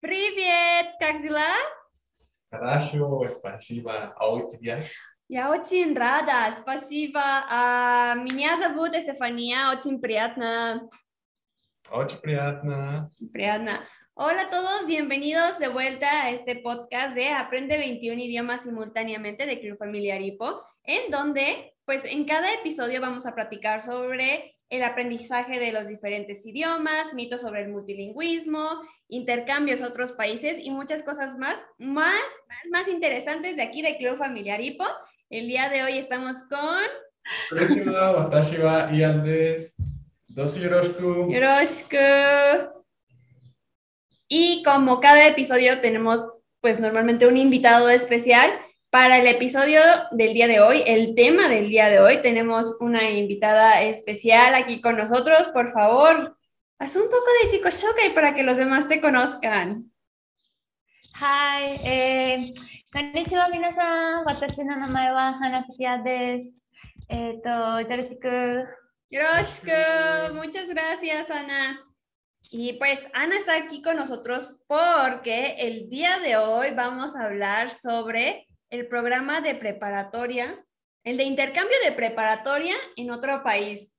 Привет, как дела? Хорошо, спасибо. А у тебя? Я очень рада, спасибо. А, меня зовут Стефания, очень приятно. Очень приятно. Очень приятно. Hola a todos, bienvenidos de vuelta a este podcast de Aprende 21 idiomas simultáneamente de Club Familiar Hipo, en donde, pues en cada episodio vamos a platicar sobre el aprendizaje de los diferentes idiomas, mitos sobre el multilingüismo, intercambios a otros países y muchas cosas más, más, más, más interesantes de aquí de Club Familiar Hipo. El día de hoy estamos con... Watashi wa Ian desu. Yoroshiku. Yoroshiku. Y como cada episodio tenemos pues normalmente un invitado especial, para el episodio del día de hoy, el tema del día de hoy, tenemos una invitada especial aquí con nosotros. Por favor, haz un poco de Chikoshokai para que los demás te conozcan. Hi, eh, konnichiwa minasan. Watashi no namae wa Hana Sofia desu. Eh, to, yoroshiku. Yoroshiku. Muchas gracias, Ana. Y pues Ana está aquí con nosotros porque el día de hoy vamos a hablar sobre el programa de preparatoria, el de intercambio de preparatoria en otro país.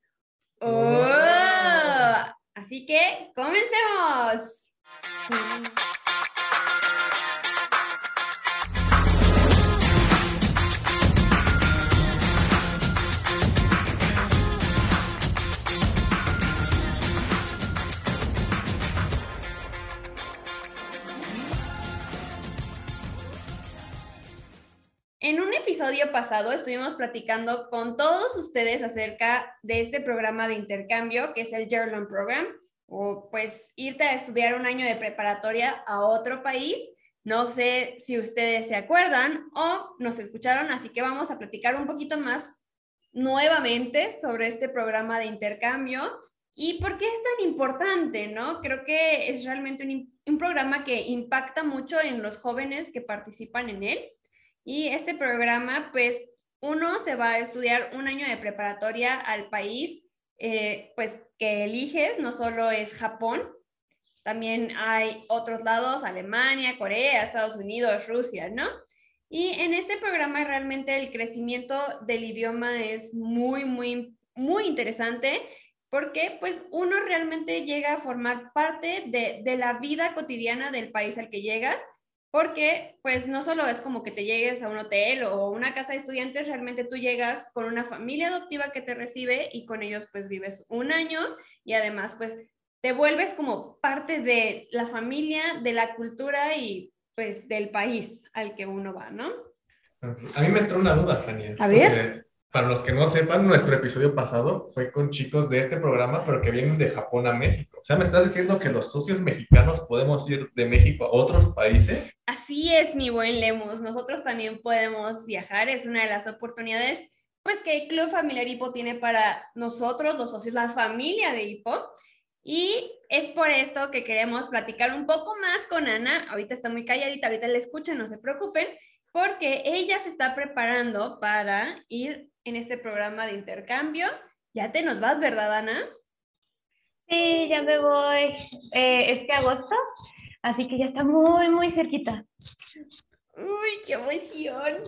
¡Oh! Así que comencemos. Episodio pasado estuvimos platicando con todos ustedes acerca de este programa de intercambio que es el German Program, o pues irte a estudiar un año de preparatoria a otro país. No sé si ustedes se acuerdan o nos escucharon, así que vamos a platicar un poquito más nuevamente sobre este programa de intercambio y por qué es tan importante, ¿no? Creo que es realmente un programa que impacta mucho en los jóvenes que participan en él. Y este programa, pues uno se va a estudiar un año de preparatoria al país, eh, pues que eliges, no solo es Japón, también hay otros lados, Alemania, Corea, Estados Unidos, Rusia, ¿no? Y en este programa realmente el crecimiento del idioma es muy, muy, muy interesante porque pues uno realmente llega a formar parte de, de la vida cotidiana del país al que llegas porque pues no solo es como que te llegues a un hotel o una casa de estudiantes, realmente tú llegas con una familia adoptiva que te recibe y con ellos pues vives un año y además pues te vuelves como parte de la familia, de la cultura y pues del país al que uno va, ¿no? A mí me entró una duda, Fania. A ver. Para los que no sepan, nuestro episodio pasado fue con chicos de este programa, pero que vienen de Japón a México. O sea, ¿me estás diciendo que los socios mexicanos podemos ir de México a otros países? Así es, mi buen Lemus. Nosotros también podemos viajar. Es una de las oportunidades pues que el Club Familiar Hipo tiene para nosotros, los socios, la familia de Hipo. Y es por esto que queremos platicar un poco más con Ana. Ahorita está muy calladita, ahorita la escuchan, no se preocupen, porque ella se está preparando para ir en este programa de intercambio. Ya te nos vas, ¿verdad, Ana? Sí, ya me voy eh, este agosto, así que ya está muy, muy cerquita. Uy, qué emoción.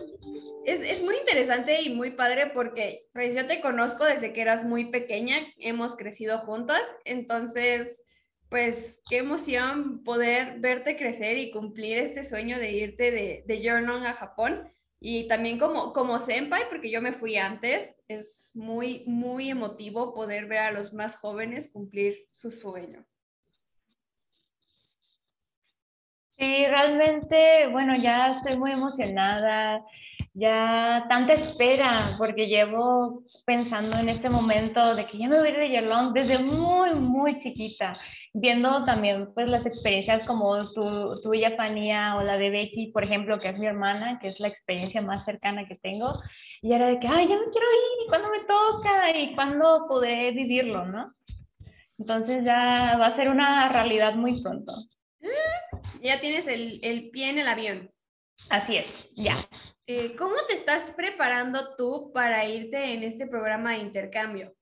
Es, es, muy interesante y muy padre porque pues yo te conozco desde que eras muy pequeña, hemos crecido juntas, entonces pues qué emoción poder verte crecer y cumplir este sueño de irte de, de Journal a Japón. Y también como, como senpai, porque yo me fui antes, es muy, muy emotivo poder ver a los más jóvenes cumplir su sueño. Sí, realmente, bueno, ya estoy muy emocionada, ya tanta espera, porque llevo pensando en este momento de que ya me voy a ir de Yerlong desde muy, muy chiquita, viendo también pues las experiencias como tu, tuya, Fanía, o la de Becky, por ejemplo, que es mi hermana, que es la experiencia más cercana que tengo, y era de que, ay, ya me quiero ir, ¿y cuándo me toca? ¿Y cuándo podré vivirlo, no? Entonces ya va a ser una realidad muy pronto. Ya tienes el, el pie en el avión. Así es, ya. Eh, ¿Cómo te estás preparando tú para irte en este programa de intercambio?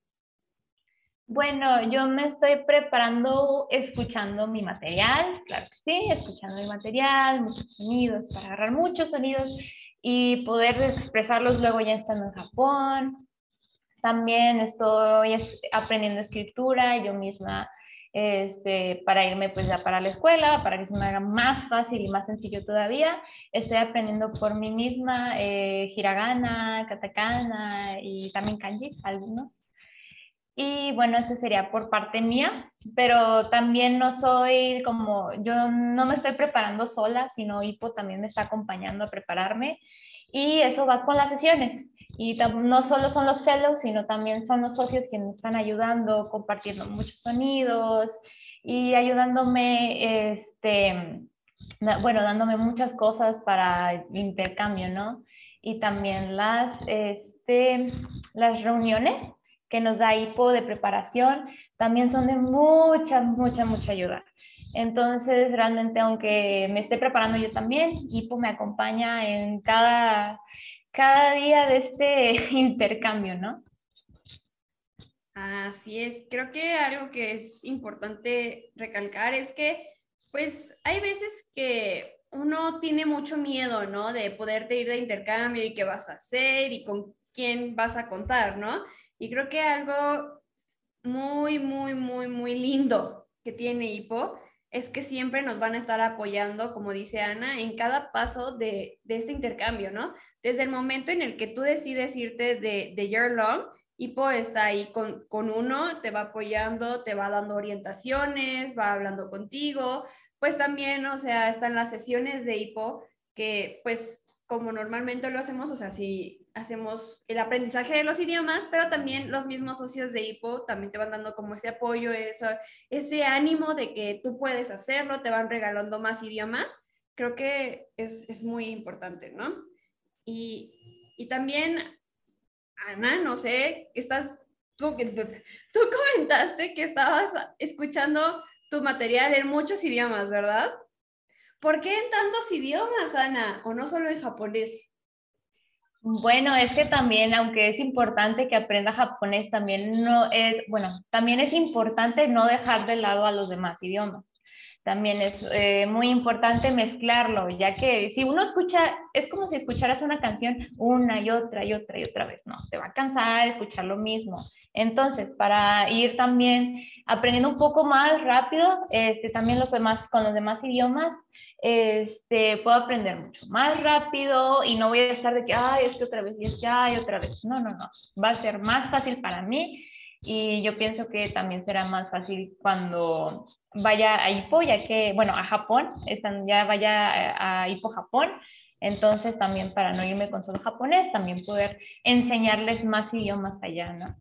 Bueno, yo me estoy preparando escuchando mi material, claro que sí, escuchando mi material, muchos sonidos, para agarrar muchos sonidos y poder expresarlos luego ya estando en Japón. También estoy aprendiendo escritura, yo misma este, para irme pues ya para la escuela, para que se me haga más fácil y más sencillo todavía. Estoy aprendiendo por mí misma eh, hiragana, katakana y también kanji, algunos. Y bueno, ese sería por parte mía, pero también no soy como, yo no me estoy preparando sola, sino Hipo también me está acompañando a prepararme y eso va con las sesiones. Y no solo son los fellows, sino también son los socios que me están ayudando, compartiendo muchos sonidos y ayudándome, este, bueno, dándome muchas cosas para intercambio, ¿no? Y también las, este, las reuniones que nos da IPO de preparación también son de mucha, mucha, mucha ayuda. Entonces, realmente, aunque me esté preparando yo también, IPO me acompaña en cada cada día de este intercambio, ¿no? Así es, creo que algo que es importante recalcar es que, pues, hay veces que uno tiene mucho miedo, ¿no? De poderte ir de intercambio y qué vas a hacer y con quién vas a contar, ¿no? Y creo que algo muy, muy, muy, muy lindo que tiene Hipo es que siempre nos van a estar apoyando, como dice Ana, en cada paso de, este intercambio, ¿no? Desde el momento en el que tú decides irte de, de Year Long, Hipo está ahí con, con uno, te va apoyando, te va dando orientaciones, va hablando contigo, pues también, o sea, están las sesiones de Hipo que pues como normalmente lo hacemos, o sea, si hacemos el aprendizaje de los idiomas, pero también los mismos socios de IPO también te van dando como ese apoyo, ese ánimo de que tú puedes hacerlo, te van regalando más idiomas. Creo que es, es muy importante, ¿no? Y, y, también, Ana, no sé, estás, tú, tú comentaste que estabas escuchando tu material en muchos idiomas, ¿verdad? ¿Por qué en tantos idiomas, Ana? ¿O no solo en japonés? Bueno, es que también, aunque es importante que aprenda japonés, también no es, bueno, también es importante no dejar de lado a los demás idiomas. También es eh, muy importante mezclarlo, ya que si uno escucha, es como si escucharas una canción una y otra y otra y otra vez, no, te va a cansar escuchar lo mismo. Entonces, para ir también aprendiendo un poco más rápido, este, también los demás, con los demás idiomas, este, puedo aprender mucho más rápido y no voy a estar de que, ay, es que otra vez y es que, ay, otra vez. No, no, no. Va a ser más fácil para mí y yo pienso que también será más fácil cuando vaya a Ipo, ya que, bueno, a Japón, están, ya vaya a Ipo, Japón. Entonces, también para no irme con solo japonés, también poder enseñarles más idiomas allá, ¿no?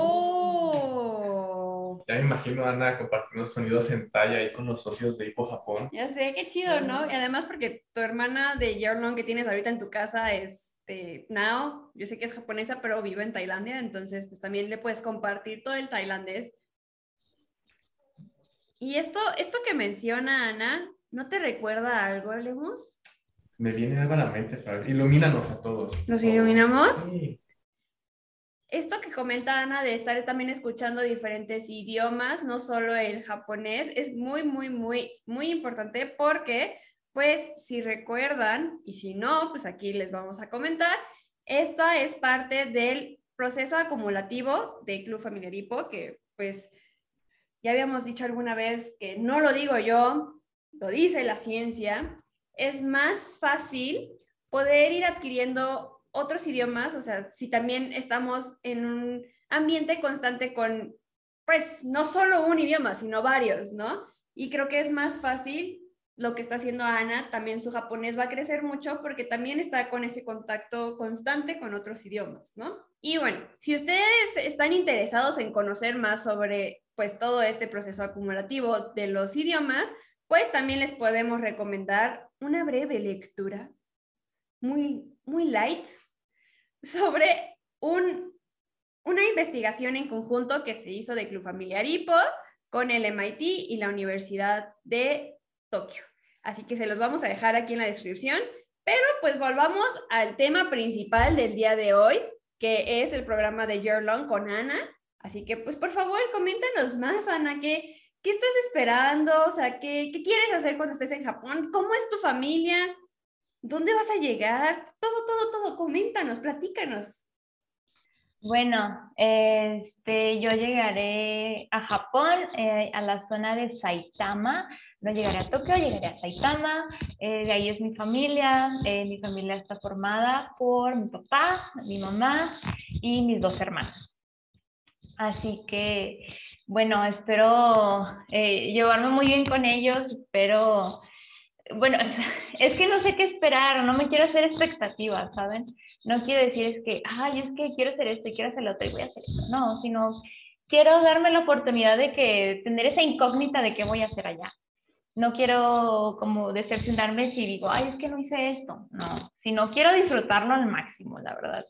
Oh. Ya me imagino a Ana compartiendo sonidos en talla ahí con los socios de Hipo Japón. Ya sé, qué chido, ¿no? Y además porque tu hermana de Yearlong que tienes ahorita en tu casa es este, Nao, yo sé que es japonesa, pero vive en Tailandia, entonces pues también le puedes compartir todo el tailandés. Y esto, esto que menciona Ana, ¿no te recuerda algo, Lemus? Me viene algo a la mente, pero ilumínanos a todos. ¿Nos iluminamos? Sí esto que comenta Ana de estar también escuchando diferentes idiomas, no solo el japonés, es muy, muy, muy, muy importante porque, pues, si recuerdan, y si no, pues aquí les vamos a comentar, esta es parte del proceso acumulativo de Club Familiar Hipo, que pues ya habíamos dicho alguna vez que no lo digo yo, lo dice la ciencia, es más fácil poder ir adquiriendo otros idiomas, o sea, si también estamos en un ambiente constante con, pues, no solo un idioma, sino varios, ¿no? Y creo que es más fácil lo que está haciendo Ana, también su japonés va a crecer mucho porque también está con ese contacto constante con otros idiomas, ¿no? Y bueno, si ustedes están interesados en conocer más sobre pues todo este proceso acumulativo de los idiomas, pues también les podemos recomendar una breve lectura muy, muy light sobre un, una investigación en conjunto que se hizo de Club Familiar Hipo con el MIT y la Universidad de Tokio. Así que se los vamos a dejar aquí en la descripción, pero pues volvamos al tema principal del día de hoy, que es el programa de Year Long con Ana. Así que, pues, por favor, coméntanos más, Ana, ¿qué, qué estás esperando? O sea, ¿qué, ¿qué quieres hacer cuando estés en Japón? ¿Cómo es tu familia? ¿Dónde vas a llegar? Todo, todo, todo. Coméntanos, platícanos. Bueno, este, yo llegaré a Japón, eh, a la zona de Saitama. No llegaré a Tokio, llegaré a Saitama. Eh, de ahí es mi familia. Eh, mi familia está formada por mi papá, mi mamá y mis dos hermanos. Así que, bueno, espero llevarme muy bien con ellos. Espero bueno, es que no sé qué esperar, no me quiero hacer expectativas, ¿saben? No quiero decir es que, ay, es que quiero hacer esto y quiero hacer lo otro y voy a hacer esto. No, sino quiero darme la oportunidad de que tener esa incógnita de qué voy a hacer allá. No quiero como decepcionarme si digo, ay, es que no hice esto. No, sino quiero disfrutarlo al máximo, la verdad.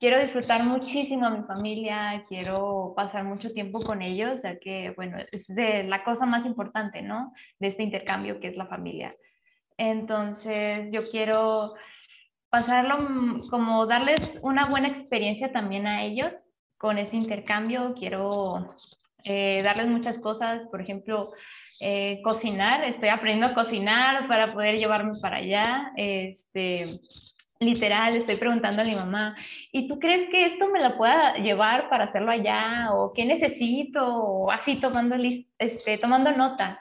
Quiero disfrutar muchísimo a mi familia, quiero pasar mucho tiempo con ellos, ya que, bueno, es de la cosa más importante, ¿no? De este intercambio que es la familia. Entonces, yo quiero pasarlo mm, como darles una buena experiencia también a ellos con este intercambio. Quiero eh, darles muchas cosas, por ejemplo, eh, cocinar. Estoy aprendiendo a cocinar para poder llevarme para allá. Este, literal, estoy preguntando a mi mamá, ¿y tú crees que esto me la pueda llevar para hacerlo allá? ¿O qué necesito? O así tomando, este, tomando nota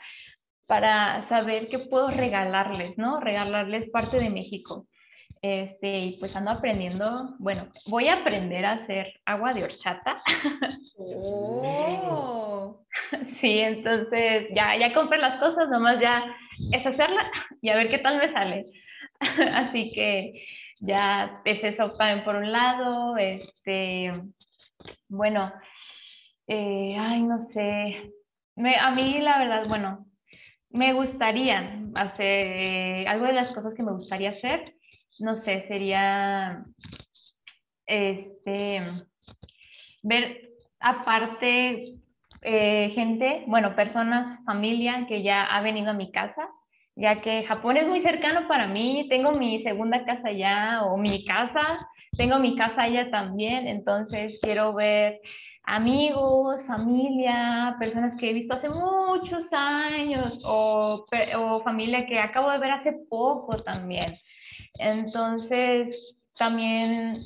para saber qué puedo regalarles, ¿no? Regalarles parte de México. Este, y pues ando aprendiendo, bueno, voy a aprender a hacer agua de horchata. Oh. Sí, entonces ya, ya compré las cosas, nomás ya es hacerla y a ver qué tal me sale. Así que ya es eso también por un lado, este, bueno, eh, ay, no sé, a mí la verdad, bueno, me gustaría hacer, eh, algo de las cosas que me gustaría hacer, no sé, sería, este, ver aparte eh, gente, bueno, personas, familia que ya ha venido a mi casa, ya que Japón es muy cercano para mí, tengo mi segunda casa allá o mi casa, tengo mi casa allá también, entonces quiero ver amigos, familia, personas que he visto hace muchos años o, o, familia que acabo de ver hace poco también. Entonces, también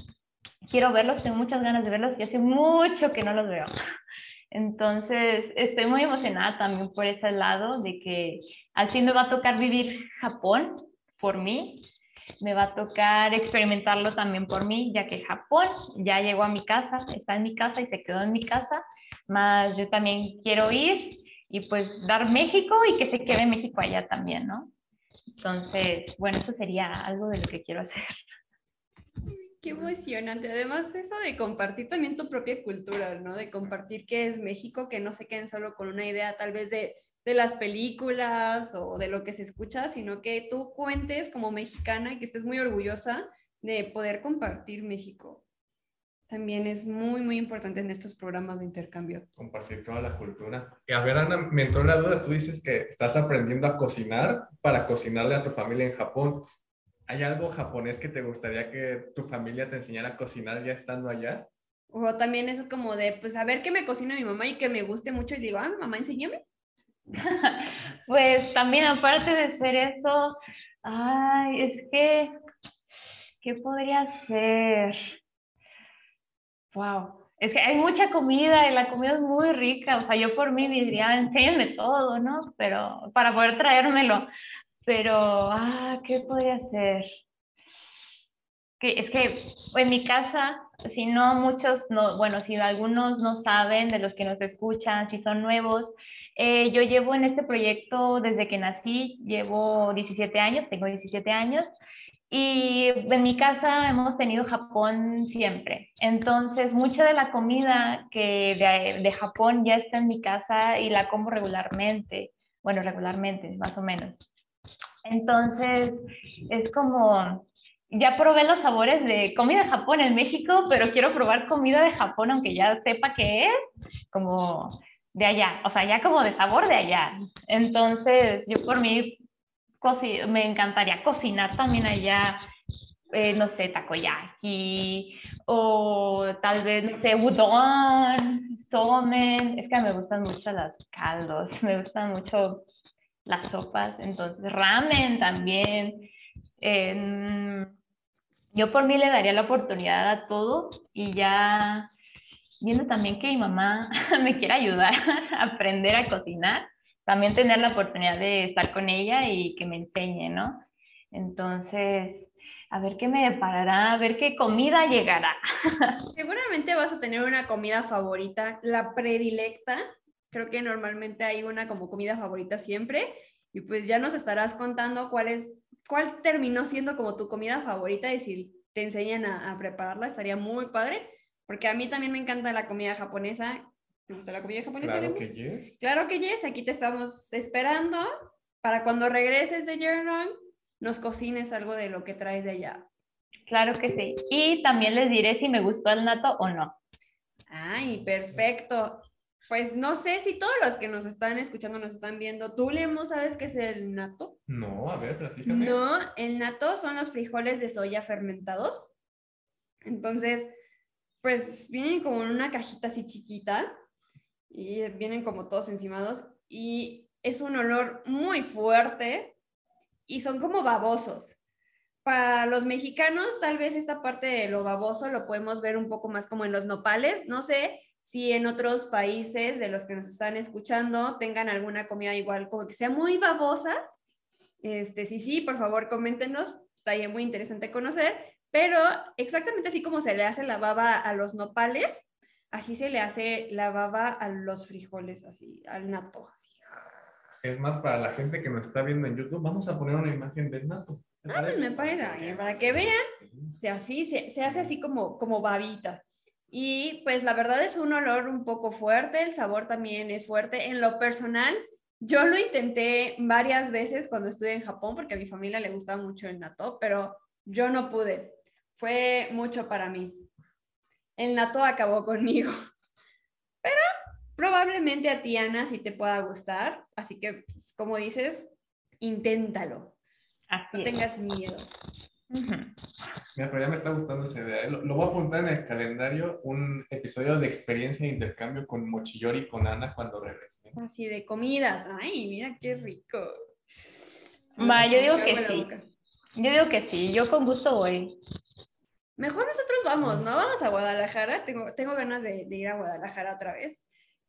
quiero verlos, tengo muchas ganas de verlos y hace mucho que no los veo. Entonces, estoy muy emocionada también por ese lado de que al fin me va a tocar vivir Japón por mí me va a tocar experimentarlo también por mí, ya que Japón ya llegó a mi casa, está en mi casa y se quedó en mi casa, más yo también quiero ir y pues dar México y que se quede México allá también, ¿no? Entonces, bueno, eso sería algo de lo que quiero hacer. Qué emocionante. Además, eso de compartir también tu propia cultura, ¿no? De compartir qué es México, que no se queden solo con una idea tal vez de de las películas o de lo que se escucha, sino que tú cuentes como mexicana y que estés muy orgullosa de poder compartir México. También es muy, muy importante en estos programas de intercambio. Compartir toda la cultura. Y a ver, Ana, me entró la duda, tú dices que estás aprendiendo a cocinar para cocinarle a tu familia en Japón. ¿Hay algo japonés que te gustaría que tu familia te enseñara a cocinar ya estando allá? O también es como de, pues, a ver qué me cocina mi mamá y que me guste mucho y digo, ah, mamá, enséñame. Pues también aparte de ser eso, ay, es que, ¿qué podría ser? Wow, es que hay mucha comida y la comida es muy rica, o sea, yo por mí diría, enséñame todo, ¿no? Pero para poder traérmelo, pero, ah, ¿qué podría ser? Que, es que en mi casa, si no muchos, no, bueno, si algunos no saben de los que nos escuchan, si son nuevos, eh, yo llevo en este proyecto desde que nací, llevo 17 años, tengo 17 años, y en mi casa hemos tenido Japón siempre. Entonces, mucha de la comida que de, de, Japón ya está en mi casa y la como regularmente. Bueno, regularmente, más o menos. Entonces, es como, ya probé los sabores de comida de Japón en México, pero quiero probar comida de Japón, aunque ya sepa qué es, como de allá, o sea, ya como de sabor de allá. Entonces, yo por mí me encantaría cocinar también allá, eh, no sé, takoyaki o tal vez, no sé, udon, somen. Es que me gustan mucho los caldos, me gustan mucho las sopas, entonces ramen también. yo por mí le daría la oportunidad a todo y ya viendo también que mi mamá me quiere ayudar a aprender a cocinar, también tener la oportunidad de estar con ella y que me enseñe, ¿no? Entonces, a ver qué me deparará, a ver qué comida llegará. Seguramente vas a tener una comida favorita, la predilecta. Creo que normalmente hay una como comida favorita siempre. Y pues ya nos estarás contando cuál es, cuál terminó siendo como tu comida favorita y si te enseñan a, a prepararla, estaría muy padre. Porque a mí también me encanta la comida japonesa. ¿Te gusta la comida japonesa? Claro que yes. Claro que yes. Aquí te estamos esperando para cuando regreses de Jernon nos cocines algo de lo que traes de allá. Claro que sí. Y también les diré si me gustó el nato o no. Ay, perfecto. Pues no sé si todos los que nos están escuchando, nos están viendo, ¿tú, Lemo, sabes qué es el nato? No, a ver, platícame. No, el nato son los frijoles de soya fermentados. Entonces, pues vienen como una cajita así chiquita y vienen como todos encimados y es un olor muy fuerte y son como babosos. Para los mexicanos, tal vez esta parte de lo baboso lo podemos ver un poco más como en los nopales. No sé si en otros países de los que nos están escuchando tengan alguna comida igual, como que sea muy babosa. Este, sí, sí, por favor, coméntenos. Estaría muy interesante conocer. Pero exactamente así como se le hace la baba a los nopales, así se le hace la baba a los frijoles, así, al nato, así. Es más, para la gente que nos está viendo en YouTube, vamos a poner una imagen del nato. Ah, pues me parece, para que vean, se, así, se, hace así como, como babita. Y pues la verdad es un olor un poco fuerte, el sabor también es fuerte. En lo personal, yo lo intenté varias veces cuando estuve en Japón porque a mi familia le gustaba mucho el nato, pero yo no pude. Fue mucho para mí. El nato acabó conmigo. Pero Probablemente a ti, Ana, sí te pueda gustar, así que, pues, como dices, inténtalo. no tengas miedo. Mira, pero ya me está gustando esa idea. ¿eh? Lo, lo, voy a apuntar en el calendario, un episodio de experiencia de intercambio con Mochillori y con Ana cuando regrese. Así de comidas. Ay, mira qué rico. Va, yo digo que sí. Yo digo que sí, yo con gusto voy. Mejor nosotros vamos, ¿no? Vamos a Guadalajara. Tengo, tengo ganas de, de ir a Guadalajara otra vez.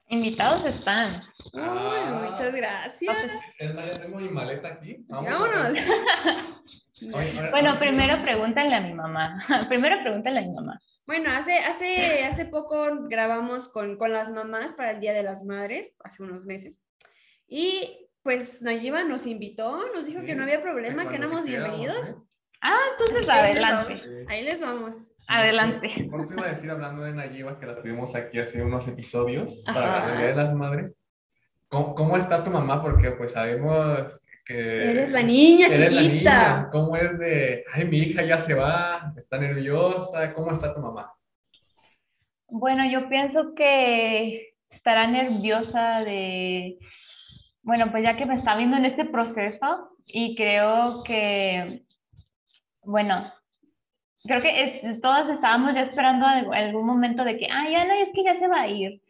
Invitados están. Ah. muchas gracias. Es más, ya tengo mi maleta aquí. Vámonos. bueno, primero pregúntale a mi mamá. primero pregúntale a mi mamá. Bueno, hace, hace, hace poco grabamos con, con las mamás para el Día de las Madres, hace unos meses. Y pues Nayiba nos invitó, nos dijo que no había problema, que éramos bienvenidos. ¿eh? Ah, entonces adelante. Ahí les vamos. Adelante. Por te iba a decir, hablando de Nayiba, que la tuvimos aquí hace unos episodios para la Día de las Madres. ¿Cómo, ¿Cómo, está tu mamá? Porque pues sabemos que... Eres la niña chiquita. ¿Cómo es de, ay, mi hija ya se va, está nerviosa? ¿Cómo está tu mamá? Bueno, yo pienso que estará nerviosa de, bueno, pues ya que me está viendo en este proceso y creo que, bueno, creo que todas estábamos ya esperando algún momento de que, ay, Ana, es que ya se va a ir.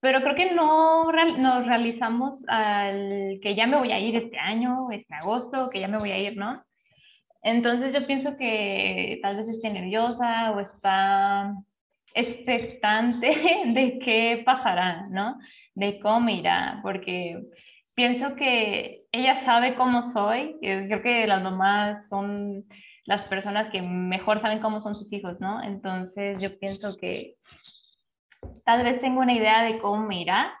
Pero creo que no nos realizamos al que ya me voy a ir este año, este agosto, que ya me voy a ir, ¿no? Entonces yo pienso que tal vez esté nerviosa o está expectante de qué pasará, ¿no? De cómo irá, porque pienso que ella sabe cómo soy, creo que las mamás son las personas que mejor saben cómo son sus hijos, ¿no? Entonces yo pienso que tal vez tengo una idea de cómo me irá,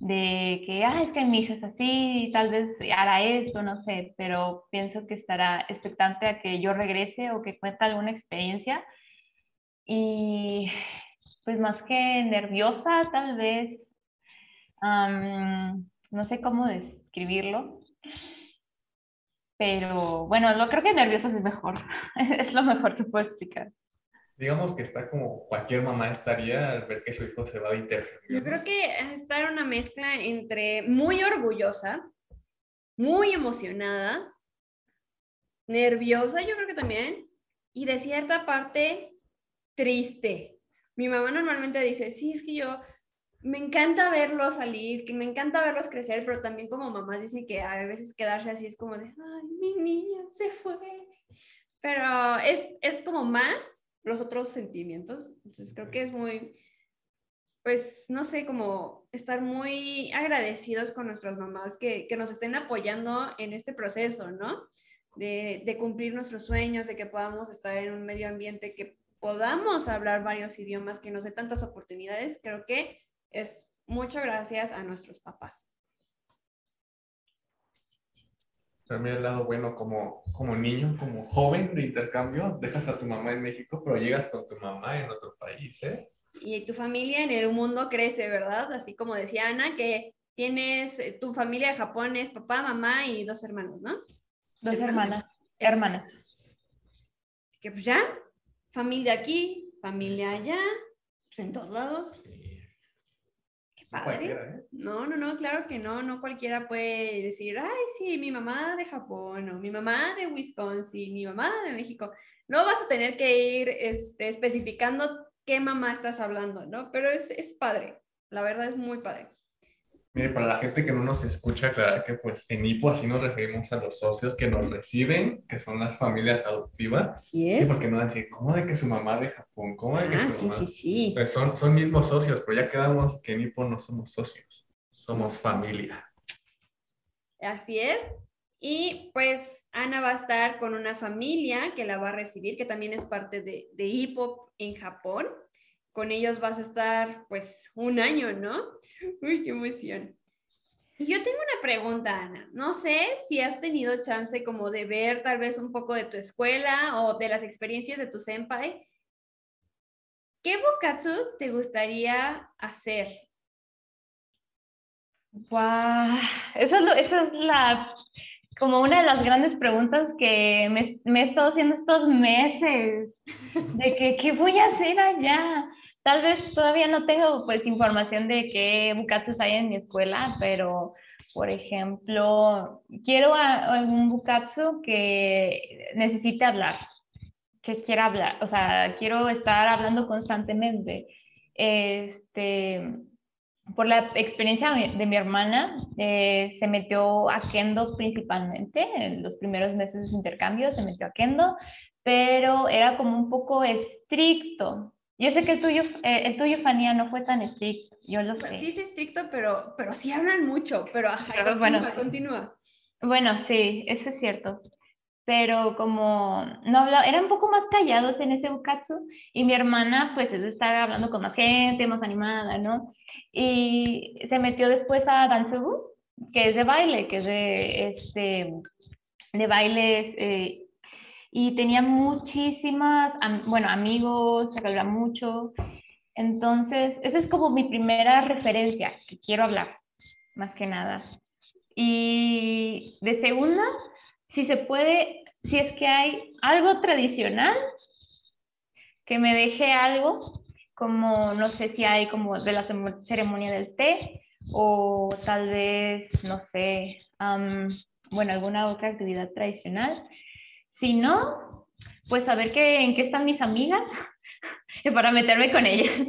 de que, ah, es que mi hija es así, tal vez hará esto, no sé, pero pienso que estará expectante a que yo regrese o que cuente alguna experiencia. Y pues más que nerviosa, tal vez, no sé cómo describirlo, pero bueno, lo creo que nerviosa es mejor. es lo mejor que puedo explicar. Digamos que está como cualquier mamá estaría al ver que su hijo se va de intercambio. Yo creo que está una mezcla entre muy orgullosa, muy emocionada, nerviosa, yo creo que también, y de cierta parte triste. Mi mamá normalmente dice, sí, es que yo me encanta verlos salir, que me encanta verlos crecer, pero también como mamás dicen que a veces quedarse así es como de, ay, mi niña se fue. Pero es, es como más los otros sentimientos. Entonces creo que es muy, pues, no sé, como estar muy agradecidos con nuestras mamás que, que nos estén apoyando en este proceso, ¿no? De, de, cumplir nuestros sueños, de que podamos estar en un medio ambiente, que podamos hablar varios idiomas, que nos dé tantas oportunidades, creo que es mucho gracias a nuestros papás. También el lado bueno como, como niño, como joven de intercambio, dejas a tu mamá en México, pero llegas con tu mamá en otro país, ¿eh? y tu familia en el mundo crece, ¿verdad? Así como decía Ana, que tienes eh, tu familia de Japón es papá, mamá y dos hermanos, ¿no? Dos hermanas, hermanas. Así que pues ya, familia aquí, familia allá, pues en todos lados. Qué padre. ¿eh? No, no, no, claro que no, no cualquiera puede decir, ay, sí, mi mamá de Japón o mi mamá de Wisconsin, mi mamá de México. No vas a tener que ir este, especificando qué mamá estás hablando, ¿no? Pero es, es padre, la verdad es muy padre. Mire, para la gente que no nos escucha, aclarar que pues en HIPO así nos referimos a los socios que nos reciben, que son las familias adoptivas. Así es. porque no decir, ¿cómo de que su mamá de Japón? ¿Cómo de que ah, su sí, mamá? sí, sí. Pues son, son mismos socios, pero ya quedamos que en HIPO no somos socios, somos familia. Así es. Y pues Ana va a estar con una familia que la va a recibir, que también es parte de, de HIPOP en Japón. Con ellos vas a estar pues un año, ¿no? Uy, qué emoción. Y yo tengo una pregunta, Ana. No sé si has tenido chance como de ver tal vez un poco de tu escuela o de las experiencias de tu senpai. ¿Qué bukatsu te gustaría hacer? Wow, esa es, esa es la como una de las grandes preguntas que me, me, he estado haciendo estos meses, de que qué voy a hacer allá. Tal vez todavía no tengo pues información de qué bukatsus hay en mi escuela, pero por ejemplo, quiero a, un bukatsu que necesite hablar, que quiera hablar, o sea, quiero estar hablando constantemente. Este, por la experiencia de mi hermana, eh, se metió a Kendo principalmente, en los primeros meses de intercambio se metió a Kendo, pero era como un poco estricto. Yo sé que el tuyo, eh, el tuyo, Fania, no fue tan estricto, yo lo pues sé. Sí, es estricto, pero, pero sí hablan mucho, pero, ajá, continúa, bueno, continúa. Bueno, sí, eso es cierto pero como no hablaba, eran un poco más callados en ese bukatsu y mi hermana pues es de estar hablando con más gente, más animada, ¿no? Y se metió después a Dansubu, que es de baile, que es de, este, de bailes, eh, y tenía muchísimas, bueno, amigos, se habla mucho, entonces esa es como mi primera referencia, que quiero hablar, más que nada. Y de segunda, si se puede, si es que hay algo tradicional que me deje algo, como no sé si hay como de la ceremonia del té o tal vez, no sé, bueno, alguna otra actividad tradicional. Si no, pues saber que, en qué están mis amigas para meterme con ellas.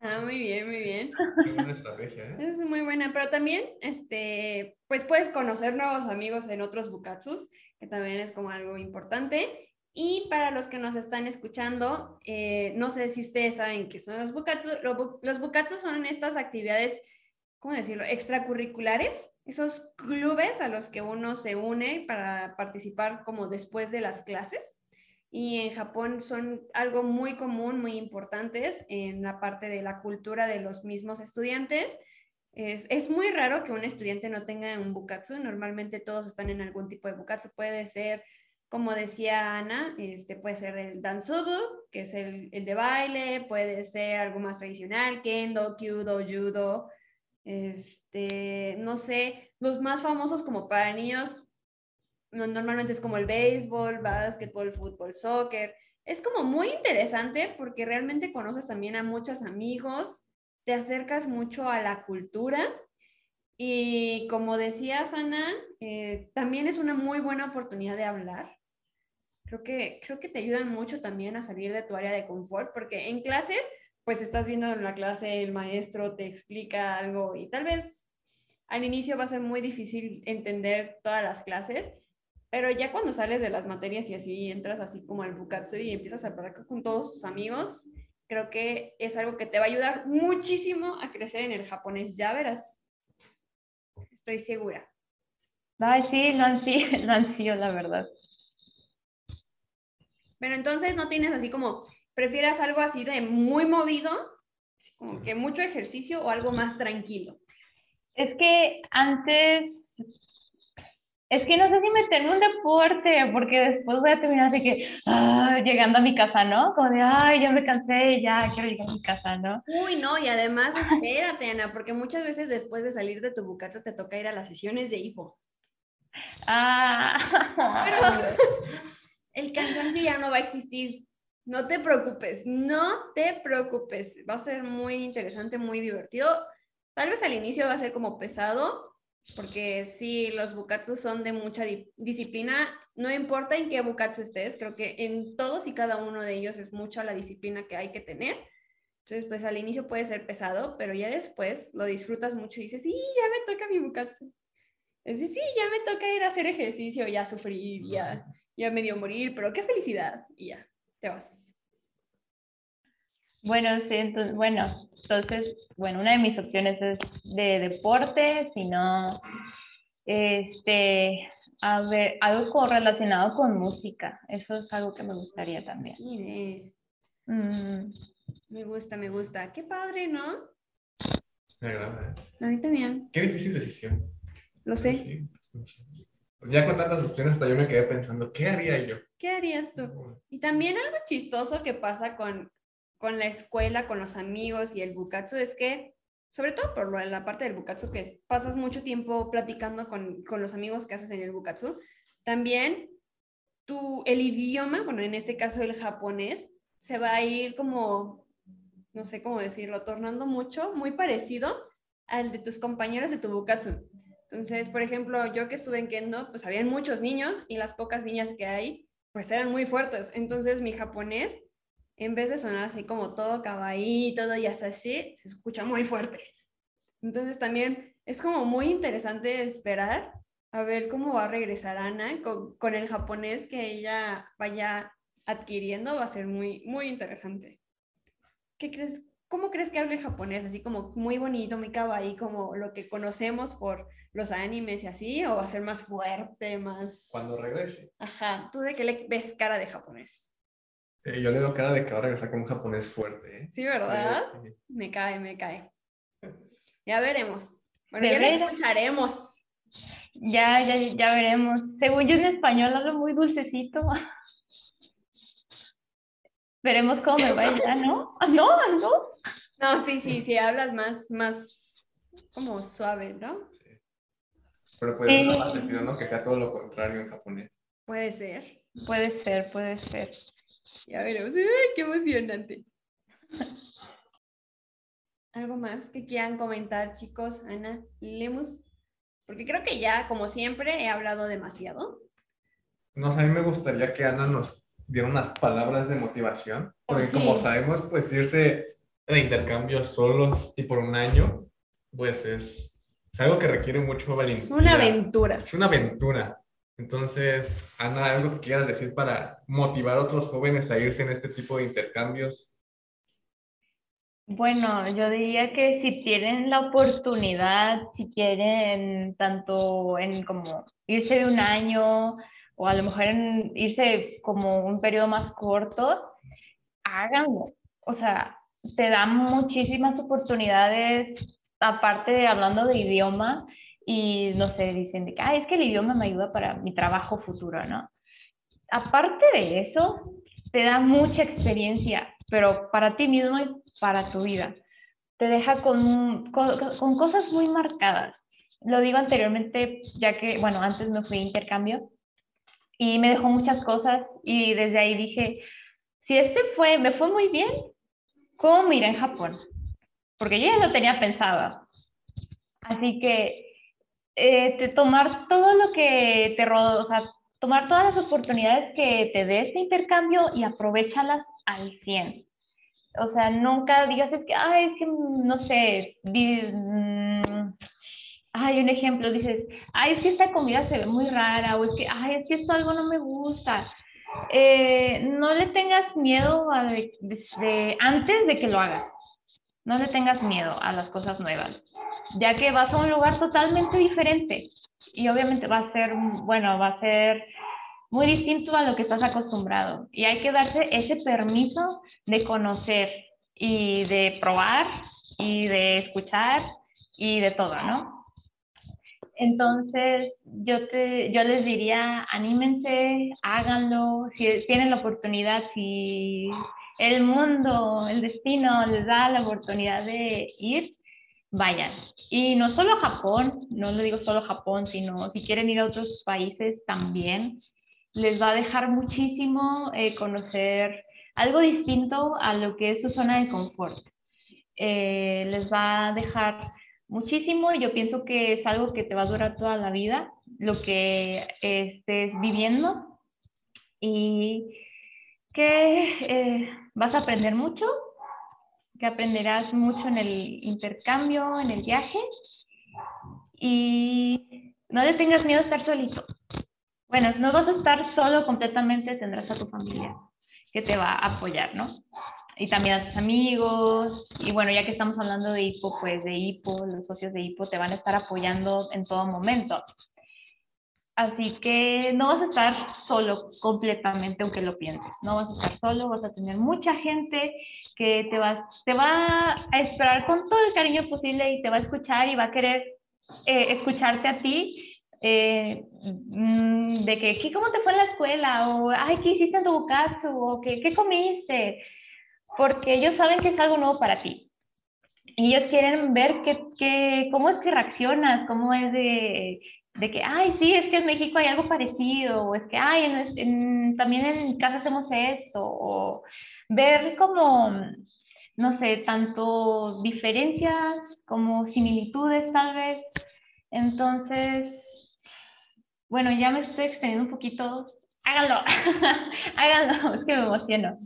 Ah, muy bien, muy bien. Es una estrategia, ¿eh? Es muy buena, pero también, este, pues puedes conocer nuevos amigos en otros bukatsus, que también es como algo importante. Y para los que nos están escuchando, eh, no sé si ustedes saben qué son los bukatsu. Los, bukatsu son estas actividades, ¿cómo decirlo?, extracurriculares, esos clubes a los que uno se une para participar como después de las clases. Y en Japón son algo muy común, muy importantes en la parte de la cultura de los mismos estudiantes. Es, muy raro que un estudiante no tenga un bukatsu, normalmente todos están en algún tipo de bukatsu, puede ser, como decía Ana, este, puede ser el dansubu, que es el, el de baile, puede ser algo más tradicional, kendo, kyudo, judo, este, no sé, los más famosos como para niños normalmente es como el béisbol, básquetbol, fútbol, soccer. Es como muy interesante porque realmente conoces también a muchos amigos, te acercas mucho a la cultura y como decía Ana, eh, también es una muy buena oportunidad de hablar. creo que, creo que te ayudan mucho también a salir de tu área de confort, porque en clases, pues estás viendo en la clase, el maestro te explica algo y tal vez al inicio va a ser muy difícil entender todas las clases, pero ya cuando sales de las materias y así entras así como al Bukatsu y empiezas a hablar con todos tus amigos, creo que es algo que te va a ayudar muchísimo a crecer en el japonés, ya verás. Estoy segura. Ay, sí, han sido la verdad. Pero entonces no tienes así como, prefieras algo así de muy movido, como que mucho ejercicio o algo más tranquilo. Es que antes, es que no sé si meterme en un deporte, porque después voy a terminar así que, ah, llegando a mi casa, ¿no? Como de, ay, ya me cansé, ya quiero llegar a mi casa, ¿no? Uy, no, y además espérate, Ana, porque muchas veces después de salir de tu bucato te toca ir a las sesiones de hipo. Ah. Pero el cansancio ya no va a existir. No te preocupes, no te preocupes. Va a ser muy interesante, muy divertido. Tal vez al inicio va a ser como pesado, porque si los bukatsu son de mucha disciplina. No importa en qué bukatsu estés, creo que en todos y cada uno de ellos es mucha la disciplina que hay que tener. Entonces, pues al inicio puede ser pesado, pero ya después lo disfrutas mucho y dices, sí, ya me toca mi bukatsu. Es decir, sí, ya me toca ir a hacer ejercicio, ya sufrir, ya, ya medio morir, pero qué felicidad. Y ya, te vas. Bueno, sí, entonces, bueno, entonces, bueno, una de mis opciones es de deporte, sino, este, a ver, algo relacionado con música. Eso es algo que me gustaría también. Mire. Mm. Me gusta, me gusta. Qué padre, ¿no? Me agrada. A mí también. Qué difícil decisión. Lo sé. Ya con tantas opciones, hasta yo me quedé pensando, ¿qué haría yo? ¿Qué harías tú? Y también algo chistoso que pasa con, con la escuela, con los amigos y el bukatsu es que, sobre todo por la parte del bukatsu, que pasas mucho tiempo platicando con, con los amigos que haces en el bukatsu, también tu, el idioma, bueno, en este caso el japonés, se va a ir como, no sé cómo decirlo, tornando mucho, muy parecido al de tus compañeros de tu bukatsu. Entonces, por ejemplo, yo que estuve en Kendo, pues habían muchos niños y las pocas niñas que hay, pues eran muy fuertes. Entonces, mi japonés, en vez de sonar así como todo kawaii, todo yasashi, se escucha muy fuerte. Entonces, también es como muy interesante esperar a ver cómo va a regresar Ana con, con el japonés que ella vaya adquiriendo. Va a ser muy, muy interesante. ¿Qué crees? ¿Cómo crees que hable japonés? Así como muy bonito, muy kawaii, como lo que conocemos por los animes y así, o va a ser más fuerte, más... Cuando regrese. Ajá, ¿tú de qué le ves cara de japonés? yo le veo cara de que va a regresar con un japonés fuerte. ¿eh? Sí, ¿verdad? Me cae, me cae. Ya veremos. Bueno, ya lo escucharemos. Ya, ya, ya veremos. Según yo en español hablo muy dulcecito. Veremos cómo me va ya, ¿no? ¿No? ¿No? No, sí, sí, sí, hablas más, más como suave, ¿no? Pero puede ser más sentido, ¿no? Que sea todo lo contrario en japonés. Puede ser. Puede ser, puede ser. Ya veremos. ¡Qué emocionante! ¿Algo más que quieran comentar, chicos? Ana, Lemus. Porque creo que ya, como siempre, he hablado demasiado. No, a mí me gustaría que Ana nos diera unas palabras de motivación. Porque como sabemos, pues irse de intercambio solos y por un año, pues es es algo que requiere mucho valentía. Es una aventura. Es una aventura. Entonces, Ana, ¿algo que quieras decir para motivar a otros jóvenes a irse en este tipo de intercambios? Bueno, yo diría que si tienen la oportunidad, si quieren tanto en como irse de un año o a lo mejor en irse como un periodo más corto, háganlo. O sea, te dan muchísimas oportunidades aparte de hablando de idioma y no sé, dicen de que, es que el idioma me ayuda para mi trabajo futuro, ¿no? Aparte de eso, te da mucha experiencia, pero para ti mismo y para tu vida. Te deja con, con, con cosas muy marcadas. Lo digo anteriormente, ya que, bueno, antes me fui a intercambio y me dejó muchas cosas y desde ahí dije, si este fue, me fue muy bien, ¿cómo iré en Japón? porque yo ya lo tenía pensado. Así que eh, tomar todo lo que te rodea, o sea, tomar todas las oportunidades que te dé este intercambio y aprovechalas al 100. O sea, nunca digas, es que, ay, es que, no sé, mm, hay un ejemplo, dices, ay, es que esta comida se ve muy rara, o es que, ay, es que esto algo no me gusta. Eh, no le tengas miedo a antes de que lo hagas. No le tengas miedo a las cosas nuevas, ya que vas a un lugar totalmente diferente y obviamente va a ser, bueno, va a ser muy distinto a lo que estás acostumbrado. Y hay que darse ese permiso de conocer y de probar y de escuchar y de todo, ¿no? Entonces, yo, te, yo les diría, anímense, háganlo, si tienen la oportunidad, si el mundo, el destino les da la oportunidad de ir, vayan. Y no solo a Japón, no lo digo solo Japón, sino si quieren ir a otros países también, les va a dejar muchísimo eh, conocer algo distinto a lo que es su zona de confort. Eh, les va a dejar muchísimo. Yo pienso que es algo que te va a durar toda la vida, lo que estés viviendo y que eh, vas a aprender mucho, que aprenderás mucho en el intercambio, en el viaje y no le tengas miedo a estar solito. Bueno, no vas a estar solo completamente, tendrás a tu familia que te va a apoyar, ¿no? Y también a tus amigos. Y bueno, ya que estamos hablando de hipo, pues de hipo, los socios de hipo te van a estar apoyando en todo momento. Así que no vas a estar solo completamente, aunque lo pienses. No vas a estar solo, vas a tener mucha gente que te va, te va a esperar con todo el cariño posible y te va a escuchar y va a querer eh, escucharte a ti. Eh, mm, de que, ¿cómo te fue en la escuela? O, ay, ¿qué hiciste en tu caso? O, ¿qué, qué comiste? Porque ellos saben que es algo nuevo para ti. Y ellos quieren ver que, cómo es que reaccionas, cómo es de, de, que, ay, sí, es que en México hay algo parecido, o es que, ay, también en casa hacemos esto, o ver como, no sé, tanto diferencias como similitudes tal vez. Entonces, bueno, ya me estoy extendiendo un poquito. Háganlo, háganlo, es que me emociono.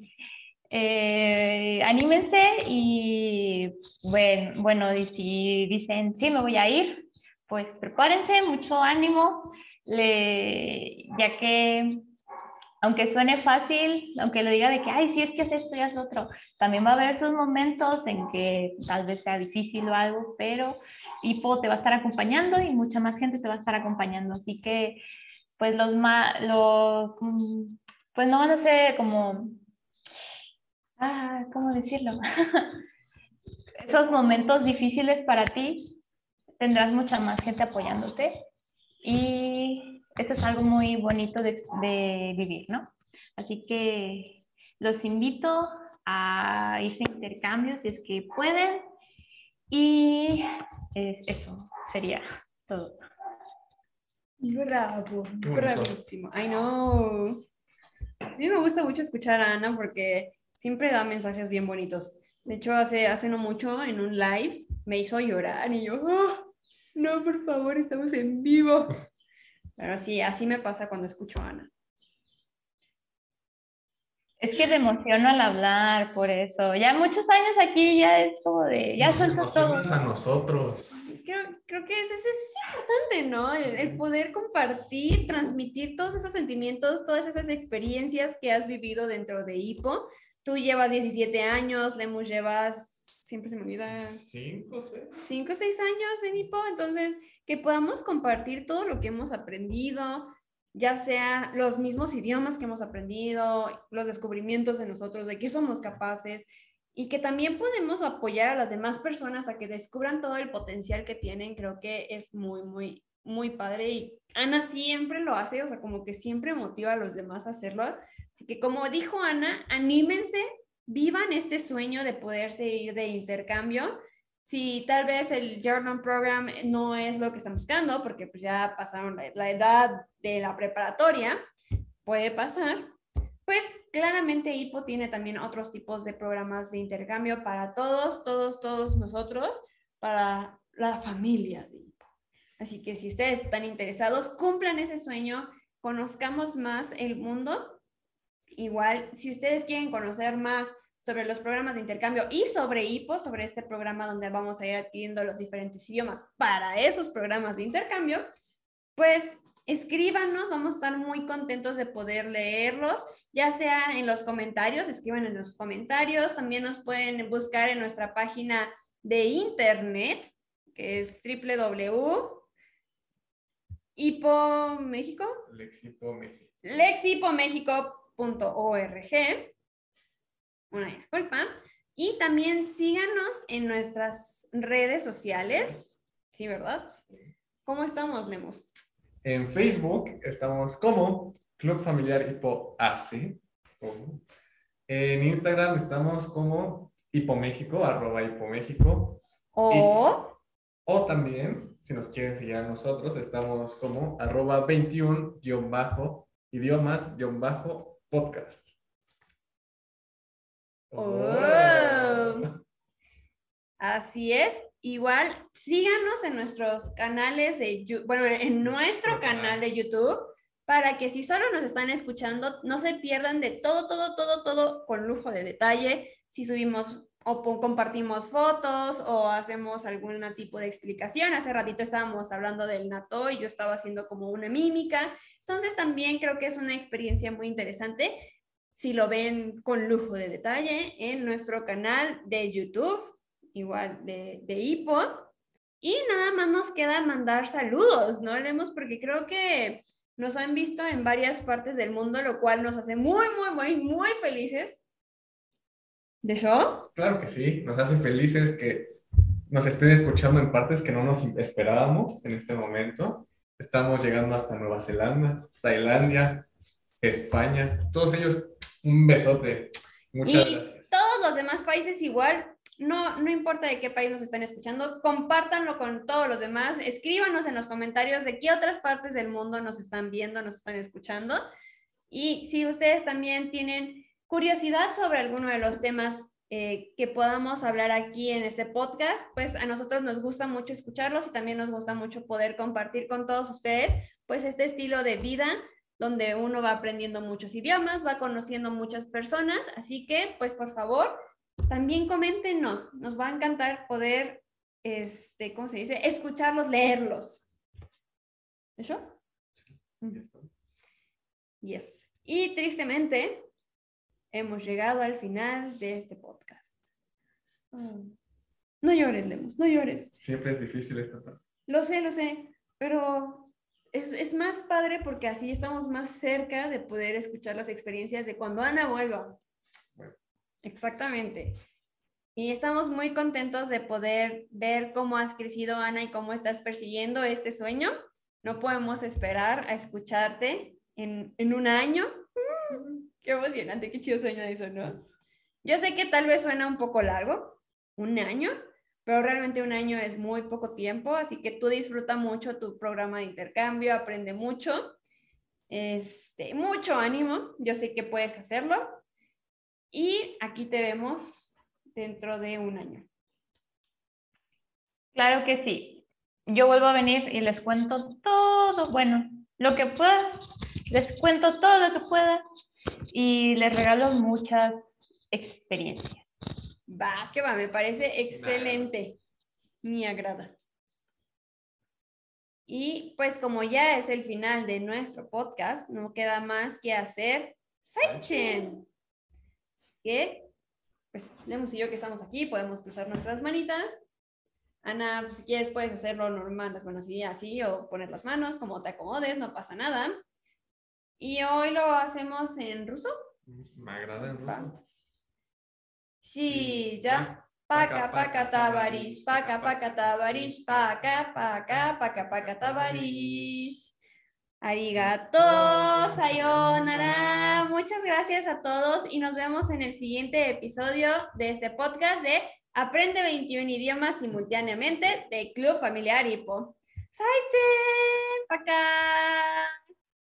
Eh, anímense y bueno, bueno, si dicen, sí, me voy a ir, pues prepárense, mucho ánimo, ya que aunque suene fácil, aunque lo diga de que, ay, sí, es que es esto y es otro, también va a haber sus momentos en que tal vez sea difícil o algo, pero Hipo te va a estar acompañando y mucha más gente te va a estar acompañando. Así que, pues los más, lo, mm, pues no van a ser como ah, ¿cómo decirlo? Esos momentos difíciles para ti, tendrás mucha más gente apoyándote y eso es algo muy bonito de, vivir, ¿no? Así que los invito a irse a intercambios si es que pueden y eso sería todo. Bravo, bravísimo. I know. A mí me gusta mucho escuchar a Ana porque siempre da mensajes bien bonitos. De hecho, hace, hace no mucho, en un live, me hizo llorar y yo, oh, no, por favor, estamos en vivo. Pero sí, así me pasa cuando escucho a Ana. Es que me emociono al hablar, por eso. Ya muchos años aquí ya es como de, ya suelto todo. a nosotros. Creo, creo que eso, es importante, ¿no? el, poder compartir, transmitir todos esos sentimientos, todas esas experiencias que has vivido dentro de HIPO, Tú llevas 17 años, Lemus llevas, siempre se me olvida. 5 6. 5 o 6 años en HIPO, entonces que podamos compartir todo lo que hemos aprendido, ya sea los mismos idiomas que hemos aprendido, los descubrimientos de nosotros, de qué somos capaces, y que también podemos apoyar a las demás personas a que descubran todo el potencial que tienen, creo que es muy, muy, muy padre. Y Ana siempre lo hace, o sea, como que siempre motiva a los demás a hacerlo. Así que como dijo Ana, anímense, vivan este sueño de poderse ir de intercambio. Si tal vez el Journal Program no es lo que están buscando, porque pues ya pasaron la, edad de la preparatoria, puede pasar, pues claramente HIPO tiene también otros tipos de programas de intercambio para todos, todos, todos nosotros, para la familia de. Así que si ustedes están interesados, cumplan ese sueño, conozcamos más el mundo. Igual, si ustedes quieren conocer más sobre los programas de intercambio y sobre IPO, sobre este programa donde vamos a ir adquiriendo los diferentes idiomas para esos programas de intercambio, pues escríbanos, vamos a estar muy contentos de poder leerlos, ya sea en los comentarios, escriban en los comentarios, también nos pueden buscar en nuestra página de internet, que es www.hipomexico. Lexipomexico.org. Una disculpa. Y también síganos en nuestras redes sociales. Sí, ¿verdad? ¿Cómo estamos, Lemos? En Facebook estamos como Club Familiar Hipo AC. En Instagram estamos como Hipoméxico, arroba Hipoméxico. O... o también, si nos quieren seguir a nosotros, estamos como arroba 21-idiomas-podcast. Oh. Así es. Igual, síganos en nuestros canales de YouTube, bueno, en nuestro canal de YouTube, para que si solo nos están escuchando, no se pierdan de todo, todo, todo, todo con lujo de detalle. Si subimos o compartimos fotos o hacemos algún tipo de explicación. Hace ratito estábamos hablando del NATO y yo estaba haciendo como una mímica. Entonces también creo que es una experiencia muy interesante si lo ven con lujo de detalle en nuestro canal de YouTube igual de, de hipo. Y nada más nos queda mandar saludos, ¿no, Lemos? Porque creo que nos han visto en varias partes del mundo, lo cual nos hace muy, muy, muy, muy felices. ¿De eso? Claro que sí, nos hace felices que nos estén escuchando en partes que no nos esperábamos en este momento. Estamos llegando hasta Nueva Zelanda, Tailandia, España, todos ellos un besote. Muchas gracias. Todos los demás países igual, no, no importa de qué país nos están escuchando, compártanlo con todos los demás, escríbanos en los comentarios de qué otras partes del mundo nos están viendo, nos están escuchando. Y si ustedes también tienen curiosidad sobre alguno de los temas eh, que podamos hablar aquí en este podcast, pues a nosotros nos gusta mucho escucharlos y también nos gusta mucho poder compartir con todos ustedes, pues este estilo de vida donde uno va aprendiendo muchos idiomas, va conociendo muchas personas, así que pues por favor también coméntenos, nos va a encantar poder, este, ¿cómo se dice? Escucharlos, leerlos. ¿Eso? Yes. Y tristemente, hemos llegado al final de este podcast. No llores, Lemos, no llores. Siempre es difícil esta parte. Lo sé, lo sé, pero es, es, más padre porque así estamos más cerca de poder escuchar las experiencias de cuando Ana vuelva. Exactamente. Y estamos muy contentos de poder ver cómo has crecido, Ana, y cómo estás persiguiendo este sueño. No podemos esperar a escucharte en, en un año. Qué emocionante, qué chido sueño eso, ¿no? Yo sé que tal vez suena un poco largo, un año, pero realmente un año es muy poco tiempo, así que tú disfruta mucho tu programa de intercambio, aprende mucho, este, mucho ánimo, yo sé que puedes hacerlo y aquí te vemos dentro de un año. Claro que sí. Yo vuelvo a venir y les cuento todo, bueno, lo que pueda, les cuento todo lo que pueda y les regalo muchas experiencias. Va, que va, me parece excelente. Me agrada. Y pues como ya es el final de nuestro podcast, no queda más que hacer Saichen que, pues, Lemus y yo que estamos aquí, podemos cruzar nuestras manitas. Ana, pues, si quieres, puedes hacerlo normal, las manos así, así, o poner las manos como te acomodes, no pasa nada. Y hoy lo hacemos en ruso. Me agrada en ruso. Sí, ya. Paca, paca, tabaris, paca, paca, tabaris, paca, paca, paca, paca, tabaris. Arigato, sayonara. Muchas gracias a todos y nos vemos en el siguiente episodio de este podcast de Aprende 21 idiomas simultáneamente de Club Familiar Hipo. Saichen, acá.